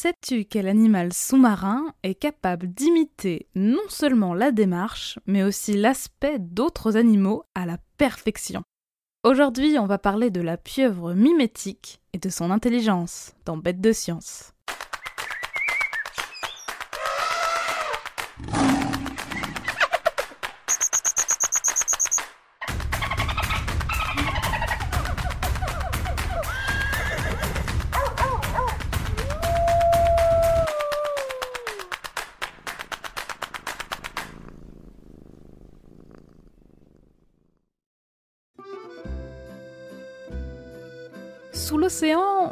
Sais-tu quel animal sous-marin est capable d'imiter non seulement la démarche, mais aussi l'aspect d'autres animaux à la perfection? Aujourd'hui, on va parler de la pieuvre mimétique et de son intelligence dans Bête de science.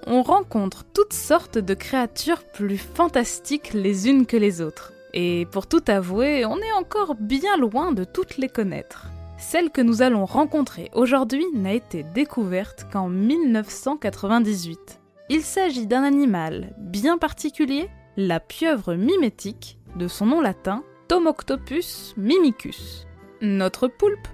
On rencontre toutes sortes de créatures plus fantastiques les unes que les autres. Et pour tout avouer, on est encore bien loin de toutes les connaître. Celle que nous allons rencontrer aujourd'hui n'a été découverte qu'en 1998. Il s'agit d'un animal bien particulier, la pieuvre mimétique, de son nom latin Tomoctopus mimicus. Notre poulpe?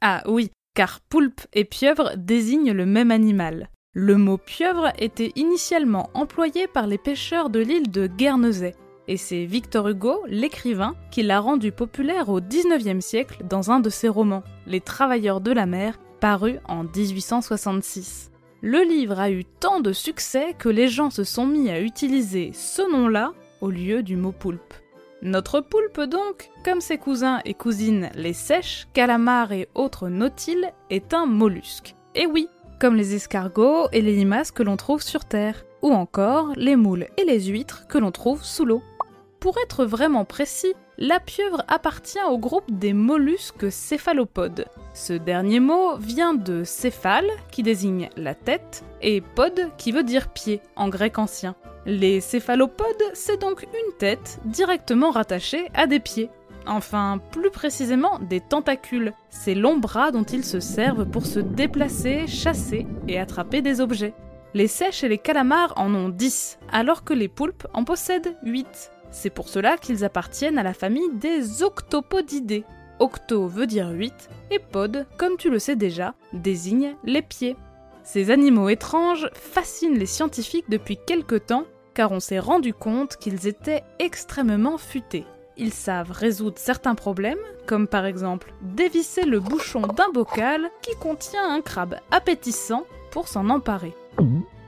Ah oui, car poulpe et pieuvre désignent le même animal. Le mot pieuvre était initialement employé par les pêcheurs de l'île de Guernesey, et c'est Victor Hugo, l'écrivain, qui l'a rendu populaire au XIXe siècle dans un de ses romans, Les Travailleurs de la mer, paru en 1866. Le livre a eu tant de succès que les gens se sont mis à utiliser ce nom-là au lieu du mot poulpe. Notre poulpe donc, comme ses cousins et cousines les sèches, calamars et autres nautiles, est un mollusque. Et oui, comme les escargots et les limaces que l'on trouve sur Terre, ou encore les moules et les huîtres que l'on trouve sous l'eau. Pour être vraiment précis, la pieuvre appartient au groupe des mollusques céphalopodes. Ce dernier mot vient de céphale, qui désigne la tête, et pod, qui veut dire pied en grec ancien. Les céphalopodes, c'est donc une tête directement rattachée à des pieds. Enfin, plus précisément des tentacules, ces longs bras dont ils se servent pour se déplacer, chasser et attraper des objets. Les sèches et les calamars en ont 10, alors que les poulpes en possèdent 8. C'est pour cela qu'ils appartiennent à la famille des octopodidés. Octo veut dire 8 et pod, comme tu le sais déjà, désigne les pieds. Ces animaux étranges fascinent les scientifiques depuis quelque temps car on s'est rendu compte qu'ils étaient extrêmement futés ils savent résoudre certains problèmes, comme par exemple dévisser le bouchon d'un bocal qui contient un crabe appétissant pour s'en emparer.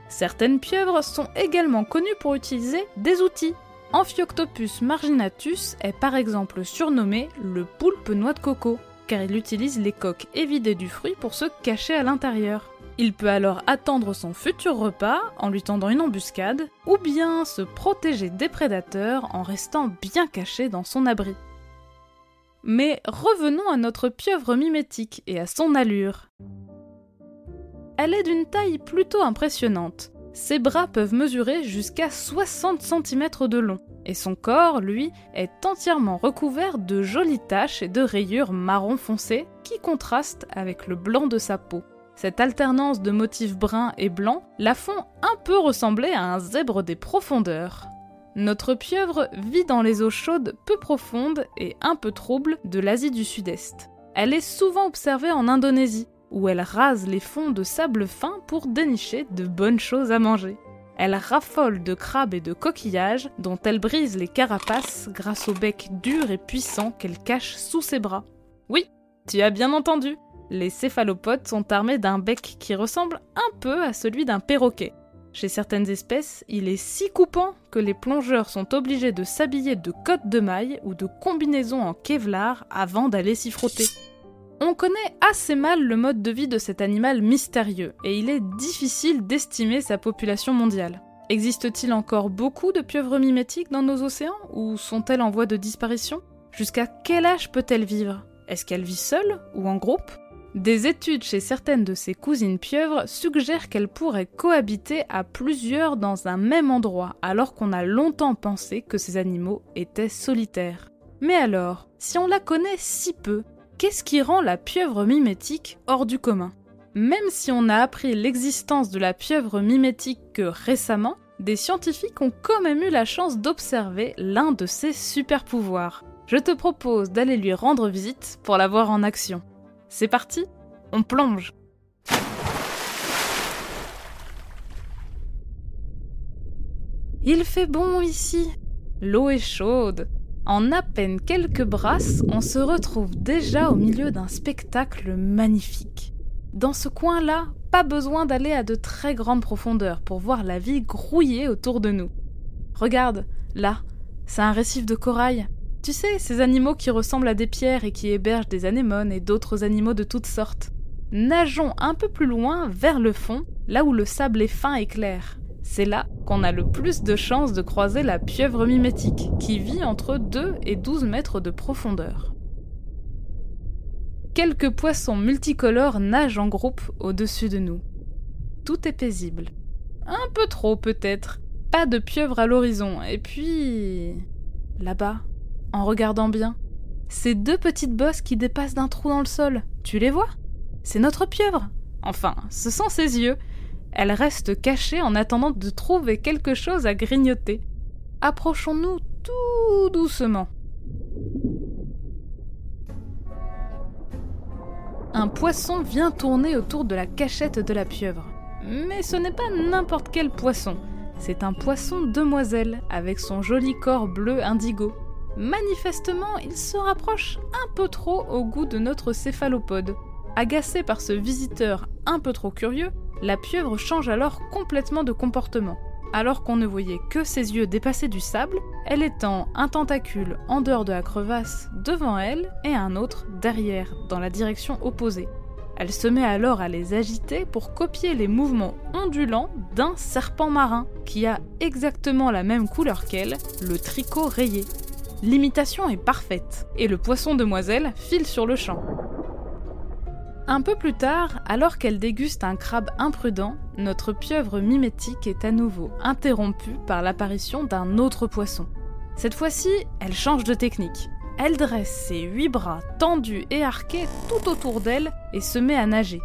Certaines pieuvres sont également connues pour utiliser des outils. Amphiooctopus marginatus est par exemple surnommé le poulpe noix de coco, car il utilise les coques évidées du fruit pour se cacher à l'intérieur. Il peut alors attendre son futur repas en lui tendant une embuscade, ou bien se protéger des prédateurs en restant bien caché dans son abri. Mais revenons à notre pieuvre mimétique et à son allure. Elle est d'une taille plutôt impressionnante. Ses bras peuvent mesurer jusqu'à 60 cm de long, et son corps, lui, est entièrement recouvert de jolies taches et de rayures marron foncé qui contrastent avec le blanc de sa peau. Cette alternance de motifs bruns et blancs la font un peu ressembler à un zèbre des profondeurs. Notre pieuvre vit dans les eaux chaudes peu profondes et un peu troubles de l'Asie du Sud-Est. Elle est souvent observée en Indonésie, où elle rase les fonds de sable fin pour dénicher de bonnes choses à manger. Elle raffole de crabes et de coquillages dont elle brise les carapaces grâce au bec dur et puissant qu'elle cache sous ses bras. Oui, tu as bien entendu, les céphalopodes sont armés d'un bec qui ressemble un peu à celui d'un perroquet. Chez certaines espèces, il est si coupant que les plongeurs sont obligés de s'habiller de cottes de mailles ou de combinaisons en kevlar avant d'aller s'y frotter. On connaît assez mal le mode de vie de cet animal mystérieux et il est difficile d'estimer sa population mondiale. Existe-t-il encore beaucoup de pieuvres mimétiques dans nos océans ou sont-elles en voie de disparition? Jusqu'à quel âge peut-elle vivre? Est-ce qu'elle vit seule ou en groupe? Des études chez certaines de ses cousines pieuvres suggèrent qu'elles pourraient cohabiter à plusieurs dans un même endroit, alors qu'on a longtemps pensé que ces animaux étaient solitaires. Mais alors, si on la connaît si peu, qu'est-ce qui rend la pieuvre mimétique hors du commun? Même si on a appris l'existence de la pieuvre mimétique que récemment, des scientifiques ont quand même eu la chance d'observer l'un de ses super pouvoirs. Je te propose d'aller lui rendre visite pour la voir en action. C'est parti, on plonge. Il fait bon ici. L'eau est chaude. En à peine quelques brasses, on se retrouve déjà au milieu d'un spectacle magnifique. Dans ce coin-là, pas besoin d'aller à de très grandes profondeurs pour voir la vie grouiller autour de nous. Regarde, là, c'est un récif de corail. Tu sais, ces animaux qui ressemblent à des pierres et qui hébergent des anémones et d'autres animaux de toutes sortes. Nageons un peu plus loin vers le fond, là où le sable est fin et clair. C'est là qu'on a le plus de chances de croiser la pieuvre mimétique, qui vit entre 2 et 12 mètres de profondeur. Quelques poissons multicolores nagent en groupe au-dessus de nous. Tout est paisible. Un peu trop peut-être. Pas de pieuvre à l'horizon. Et puis... Là-bas, en regardant bien, ces deux petites bosses qui dépassent d'un trou dans le sol, tu les vois? C'est notre pieuvre. Enfin, ce sont ses yeux. Elle reste cachée en attendant de trouver quelque chose à grignoter. Approchons-nous tout doucement. Un poisson vient tourner autour de la cachette de la pieuvre. Mais ce n'est pas n'importe quel poisson. C'est un poisson demoiselle avec son joli corps bleu indigo. Manifestement, il se rapproche un peu trop au goût de notre céphalopode. Agacée par ce visiteur un peu trop curieux, la pieuvre change alors complètement de comportement. Alors qu'on ne voyait que ses yeux dépasser du sable, elle étend un tentacule en dehors de la crevasse devant elle et un autre derrière, dans la direction opposée. Elle se met alors à les agiter pour copier les mouvements ondulants d'un serpent marin, qui a exactement la même couleur qu'elle, le tricot rayé. L'imitation est parfaite, et le poisson demoiselle file sur le champ. Un peu plus tard, alors qu'elle déguste un crabe imprudent, notre pieuvre mimétique est à nouveau interrompue par l'apparition d'un autre poisson. Cette fois-ci, elle change de technique. Elle dresse ses huit bras tendus et arqués tout autour d'elle et se met à nager.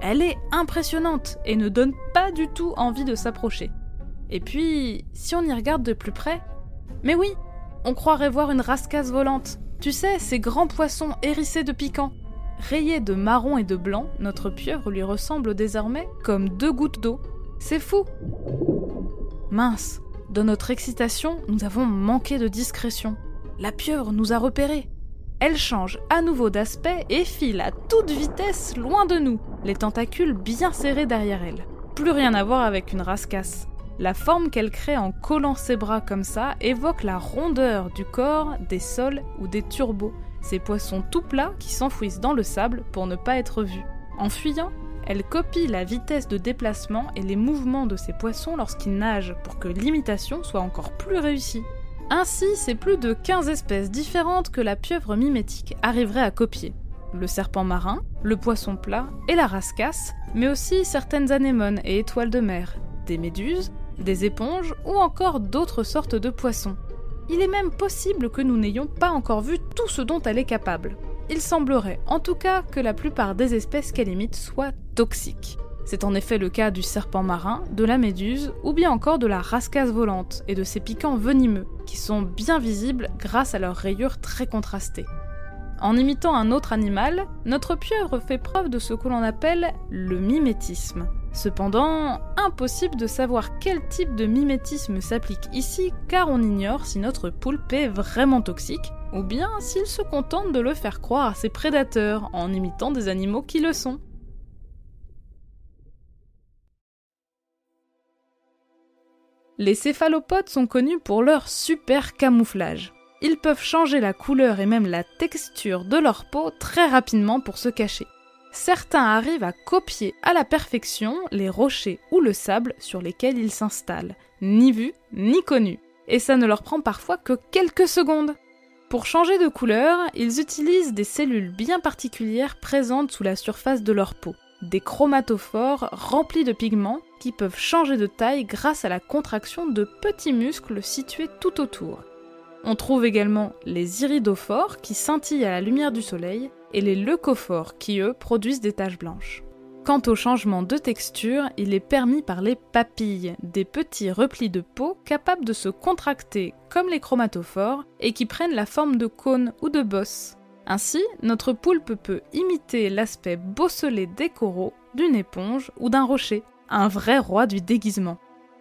Elle est impressionnante et ne donne pas du tout envie de s'approcher. Et puis, si on y regarde de plus près, mais oui, on croirait voir une rascasse volante. Tu sais, ces grands poissons hérissés de piquants. Rayé de marron et de blanc, notre pieuvre lui ressemble désormais comme deux gouttes d'eau. C'est fou Mince, dans notre excitation, nous avons manqué de discrétion. La pieuvre nous a repérés. Elle change à nouveau d'aspect et file à toute vitesse loin de nous, les tentacules bien serrés derrière elle. Plus rien à voir avec une rascasse. La forme qu'elle crée en collant ses bras comme ça évoque la rondeur du corps des sols ou des turbots, ces poissons tout plats qui s'enfouissent dans le sable pour ne pas être vus. En fuyant, elle copie la vitesse de déplacement et les mouvements de ces poissons lorsqu'ils nagent pour que l'imitation soit encore plus réussie. Ainsi, c'est plus de 15 espèces différentes que la pieuvre mimétique arriverait à copier. Le serpent marin, le poisson plat et la rascasse, mais aussi certaines anémones et étoiles de mer, des méduses, des éponges ou encore d'autres sortes de poissons. Il est même possible que nous n'ayons pas encore vu tout ce dont elle est capable. Il semblerait en tout cas que la plupart des espèces qu'elle imite soient toxiques. C'est en effet le cas du serpent marin, de la méduse ou bien encore de la rascasse volante et de ses piquants venimeux, qui sont bien visibles grâce à leurs rayures très contrastées. En imitant un autre animal, notre pieuvre fait preuve de ce que l'on appelle le mimétisme. Cependant, impossible de savoir quel type de mimétisme s'applique ici car on ignore si notre poulpe est vraiment toxique ou bien s'il se contente de le faire croire à ses prédateurs en imitant des animaux qui le sont. Les céphalopodes sont connus pour leur super camouflage. Ils peuvent changer la couleur et même la texture de leur peau très rapidement pour se cacher certains arrivent à copier à la perfection les rochers ou le sable sur lesquels ils s'installent, ni vus ni connus. Et ça ne leur prend parfois que quelques secondes. Pour changer de couleur, ils utilisent des cellules bien particulières présentes sous la surface de leur peau, des chromatophores remplis de pigments qui peuvent changer de taille grâce à la contraction de petits muscles situés tout autour. On trouve également les iridophores qui scintillent à la lumière du soleil et les leucophores qui, eux, produisent des taches blanches. Quant au changement de texture, il est permis par les papilles, des petits replis de peau capables de se contracter comme les chromatophores et qui prennent la forme de cône ou de bosse. Ainsi, notre poulpe peut imiter l'aspect bosselé des coraux, d'une éponge ou d'un rocher, un vrai roi du déguisement.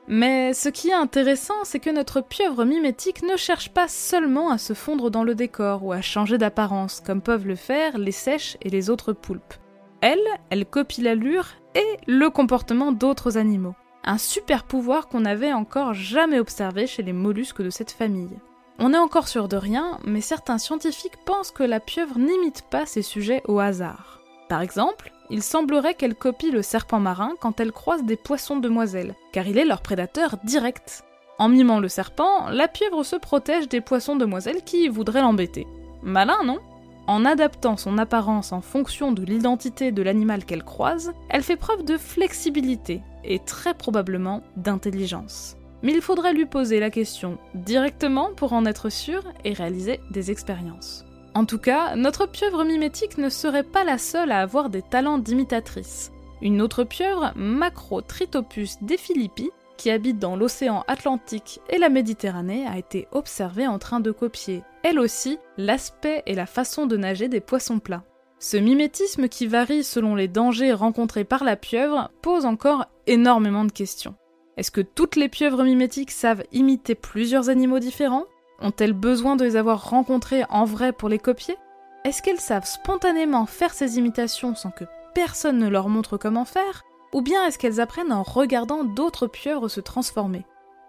Mais ce qui est intéressant, c'est que notre pieuvre mimétique ne cherche pas seulement à se fondre dans le décor ou à changer d'apparence, comme peuvent le faire les sèches et les autres poulpes. Elle, elle copie l'allure et le comportement d'autres animaux. Un super pouvoir qu'on n'avait encore jamais observé chez les mollusques de cette famille. On est encore sûr de rien, mais certains scientifiques pensent que la pieuvre n'imite pas ses sujets au hasard. Par exemple, il semblerait qu'elle copie le serpent marin quand elle croise des poissons demoiselles, car il est leur prédateur direct. En mimant le serpent, la pieuvre se protège des poissons demoiselles qui voudraient l'embêter. Malin, non? En adaptant son apparence en fonction de l'identité de l'animal qu'elle croise, elle fait preuve de flexibilité et très probablement d'intelligence. Mais il faudrait lui poser la question directement pour en être sûr et réaliser des expériences. En tout cas, notre pieuvre mimétique ne serait pas la seule à avoir des talents d'imitatrice. Une autre pieuvre, Macrotritopus defilippi, qui habite dans l'océan Atlantique et la Méditerranée, a été observée en train de copier, elle aussi, l'aspect et la façon de nager des poissons plats. Ce mimétisme qui varie selon les dangers rencontrés par la pieuvre pose encore énormément de questions. Est-ce que toutes les pieuvres mimétiques savent imiter plusieurs animaux différents? Ont-elles besoin de les avoir rencontrées en vrai pour les copier? Est-ce qu'elles savent spontanément faire ces imitations sans que personne ne leur montre comment faire? Ou bien est-ce qu'elles apprennent en regardant d'autres pieuvres se transformer?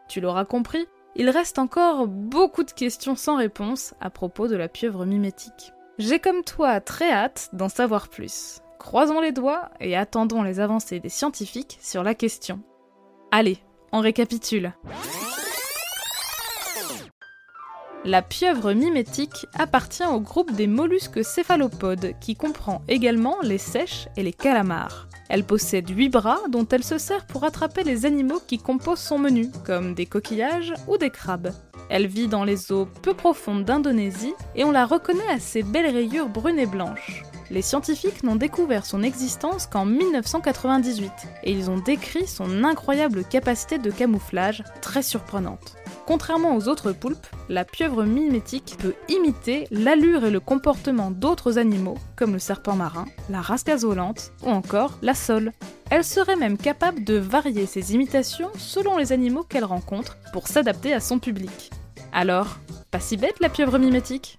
Tu l'auras compris, il reste encore beaucoup de questions sans réponse à propos de la pieuvre mimétique. J'ai comme toi très hâte d'en savoir plus. Croisons les doigts et attendons les avancées des scientifiques sur la question. Allez, on récapitule. La pieuvre mimétique appartient au groupe des mollusques céphalopodes, qui comprend également les sèches et les calamars. Elle possède 8 bras dont elle se sert pour attraper les animaux qui composent son menu, comme des coquillages ou des crabes. Elle vit dans les eaux peu profondes d'Indonésie et on la reconnaît à ses belles rayures brunes et blanches. Les scientifiques n'ont découvert son existence qu'en 1998 et ils ont décrit son incroyable capacité de camouflage très surprenante. Contrairement aux autres poulpes, la pieuvre mimétique peut imiter l'allure et le comportement d'autres animaux, comme le serpent marin, la rascasse volante ou encore la sole. Elle serait même capable de varier ses imitations selon les animaux qu'elle rencontre pour s'adapter à son public. Alors, pas si bête la pieuvre mimétique?